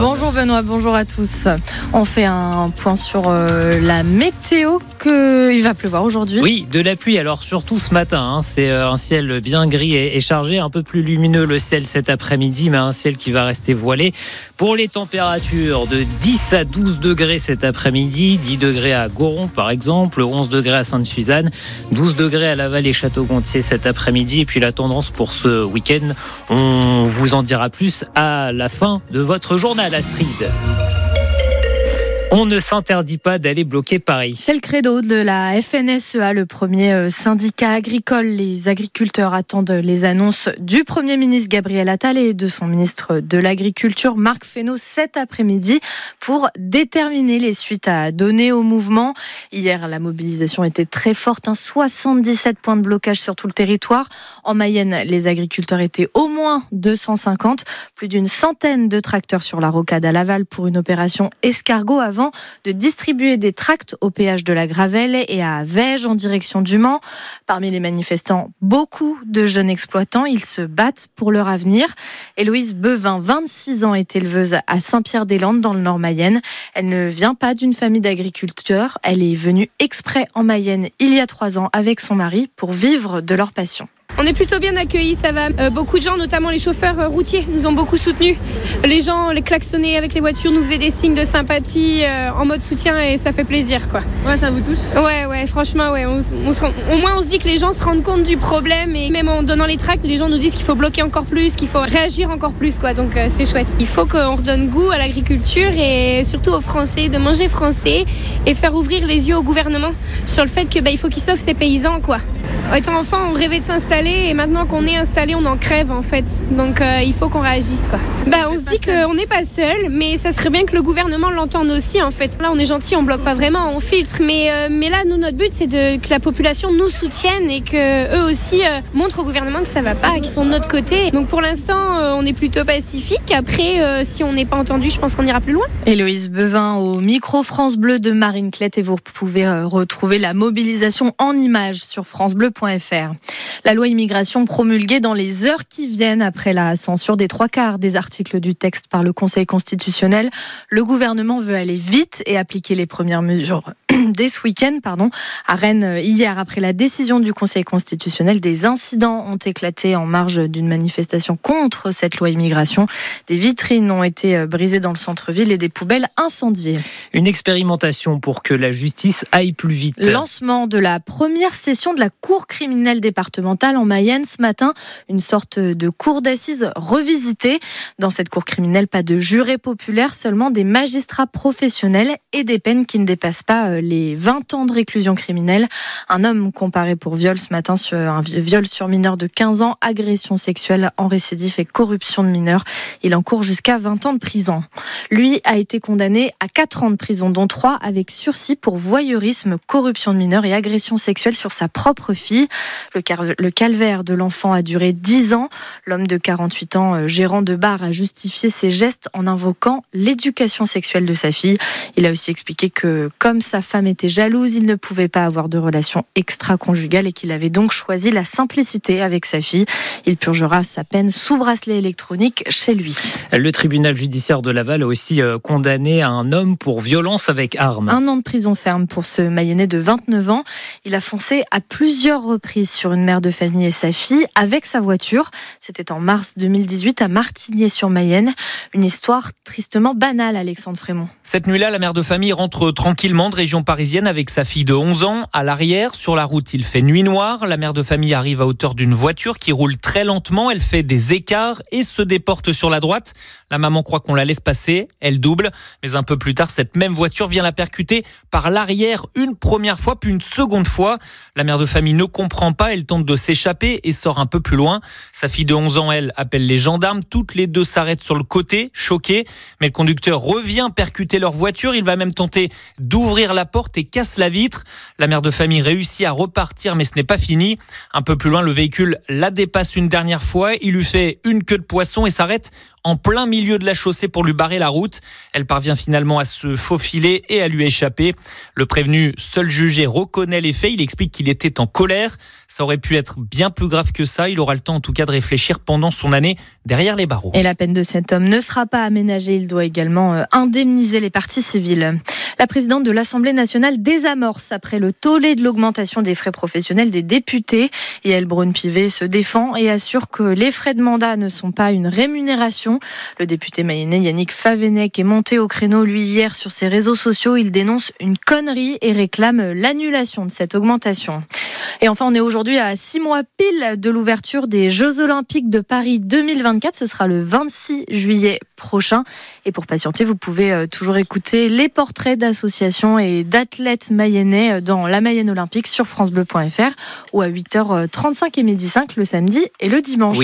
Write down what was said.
Bonjour Benoît, bonjour à tous. On fait un point sur euh, la météo qu'il va pleuvoir aujourd'hui. Oui, de la pluie. Alors surtout ce matin, hein, c'est euh, un ciel bien gris et, chargé, un peu plus lumineux le ciel cet après-midi, mais un ciel qui va rester voilé. Pour les températures de 10 à 12 degrés cet après-midi, 10 degrés à Goron par exemple, 11 degrés à Sainte-Suzanne, 12 degrés à Laval et Château-Gontier cet après-midi. Et puis la tendance pour ce week-end, on vous en dira plus à la fin de votre journal. Astrid. On ne s'interdit pas d'aller bloquer Paris. C'est le credo de la FNSEA, le premier euh, syndicat agricole. Les agriculteurs attendent les annonces du Premier ministre Gabriel Attal et de son ministre de l'Agriculture Marc Fesneau cet après-midi pour déterminer les suites à donner au mouvement. Hier, la mobilisation était très forte, hein, 77 points de blocage sur tout le territoire. En Mayenne, les agriculteurs étaient au moins 250, plus d'une centaine de tracteurs sur la rocade à Laval pour une opération escargot avant de distribuer des tracts au péage de la Gravelle et à Vège en direction du Mans. Parmi les manifestants, beaucoup de jeunes exploitants. Ils se battent pour leur avenir. Héloïse Bevin, 26 ans, est éleveuse à Saint-Pierre-des-Landes dans le Nord Mayenne. Elle ne vient pas d'une famille d'agriculteurs. Elle est venue exprès en Mayenne il y a trois ans avec son mari pour vivre de leur passion. On est plutôt bien accueillis, ça va. Euh, beaucoup de gens, notamment les chauffeurs euh, routiers, nous ont beaucoup soutenus. Les gens, les klaxonnés avec les voitures, nous faisaient des signes de sympathie euh, en mode soutien et ça fait plaisir, quoi. Ouais, ça vous touche? Ouais, ouais, franchement, ouais. On, on se rend- au moins, on se dit que les gens se rendent compte du problème et même en donnant les tracts, les gens nous disent qu'il faut bloquer encore plus, qu'il faut réagir encore plus, quoi. Donc c'est chouette. Il faut qu'on redonne goût à l'agriculture et surtout aux Français de manger français et faire ouvrir les yeux au gouvernement sur le fait que bah, il faut qu'ils sauvent ces paysans, quoi. Étant enfant, on rêvait de s'installer et maintenant qu'on est installé, on en crève en fait. Donc euh, il faut qu'on réagisse quoi. Bah, on se dit qu'on n'est pas seul, mais ça serait bien que le gouvernement l'entende aussi en fait. Là, on est gentil, on bloque pas vraiment, on filtre. Mais, euh, mais là, nous, notre but, c'est que la population nous soutienne et que eux aussi euh, montrent au gouvernement que ça va pas, qu'ils sont de notre côté. Donc pour l'instant, on est plutôt pacifique. Après, si on n'est pas entendu, je pense qu'on ira plus loin. Héloïse Bevin au micro France Bleu de Marine Clette et vous pouvez retrouver la mobilisation en images sur La loi immigration promulguée dans les heures qui viennent après la censure des trois quarts des articles du texte par le Conseil constitutionnel. Le gouvernement veut aller vite et appliquer les premières mesures dès ce week-end, pardon. À Rennes, euh, hier, après la décision du Conseil constitutionnel, des incidents ont éclaté en marge d'une manifestation contre cette loi immigration. Des vitrines ont été euh, brisées dans le centre-ville et des poubelles incendiées. Une expérimentation pour que la justice aille plus vite. Lancement de la première session de la Cour criminelle départementale en Mayenne ce matin, une sorte de cour d'assises revisitée. Dans cette cour criminelle, pas de jurés populaires, seulement des magistrats professionnels et des peines qui ne dépassent pas euh, les 20 ans de réclusion criminelle. Un homme comparé pour viol ce matin sur un viol sur mineur de 15 ans, agression sexuelle en récidif et corruption de mineurs. Il encourt jusqu'à 20 ans de prison. Lui a été condamné à 4 ans de prison, dont 3 avec sursis pour voyeurisme, corruption de mineurs et agression sexuelle sur sa propre fille. Le, car- le calvaire de l'enfant a duré 10 ans. L'homme de 48 ans, euh, gérant de bar, a justifié ses gestes en invoquant l'éducation sexuelle de sa fille. Il a aussi expliqué que comme sa femme était jalouse, il ne pouvait pas avoir de relation extra-conjugale et qu'il avait donc choisi la simplicité avec sa fille. Il purgera sa peine sous bracelet électronique chez lui. Le tribunal judiciaire de Laval a aussi euh, condamné un homme pour violence avec arme. Un an de prison ferme pour ce Mayennais de 29 ans. Il a foncé à plusieurs reprises sur une mère de famille et sa fille avec sa voiture. C'était en mars 2018 à Martigny-sur-Mayenne. Une histoire tristement banale, Alexandre Frémont. Cette nuit-là, la mère de famille rentre tranquillement de région parisienne avec sa fille de 11 ans. À l'arrière, sur la route, il fait nuit noire. La mère de famille arrive à hauteur d'une voiture qui roule très lentement. Elle fait des écarts et se déporte sur la droite. La maman croit qu'on la laisse passer. Elle double. Mais un peu plus tard, cette même voiture vient la percuter par l'arrière une première fois, puis une seconde fois. La mère de famille ne comprend pas. Elle tente de s'échapper et sort un peu plus loin. Sa fille de 11 ans, elle, appelle les gendarmes. Toutes les deux s'arrêtent sur le côté, choquées. Mais le conducteur revient percuter leur voiture. Il va même tenter d'ouvrir la porte et casse la vitre. La mère de famille réussit à repartir, mais ce n'est pas fini. Un peu plus loin, le véhicule la dépasse une dernière fois. Il lui fait une queue de poisson et s'arrête en plein milieu de la chaussée pour lui barrer la route. Elle parvient finalement à se faufiler et à lui échapper. Le prévenu, seul jugé, reconnaît les faits. Il explique qu'il était en colère. Ça aurait pu être bien plus grave que ça. Il aura le temps en tout cas de réfléchir pendant son année derrière les barreaux. Et la peine de cet homme ne sera pas aménagée. Il doit également euh, indemniser les parties civiles. La présidente de l'Assemblée nationale désamorce après le tollé de l'augmentation des frais professionnels des députés. Et elle, Braun-Pivet, se défend et assure que les frais de mandat ne sont pas une rémunération. Le député mayennais Yannick Favenec est monté au créneau, lui, hier sur ses réseaux sociaux. Il dénonce une connerie et réclame l'annulation de cette augmentation. Et enfin, on est aujourd'hui à six mois pile de l'ouverture des Jeux Olympiques de Paris 2024. Ce sera le 26 juillet prochain. Et pour patienter, vous pouvez euh, toujours écouter les portraits d'associations et d'athlètes mayennais euh, dans la Mayenne Olympique sur FranceBleu.fr ou à 8h35 et midi 5 le samedi et le dimanche.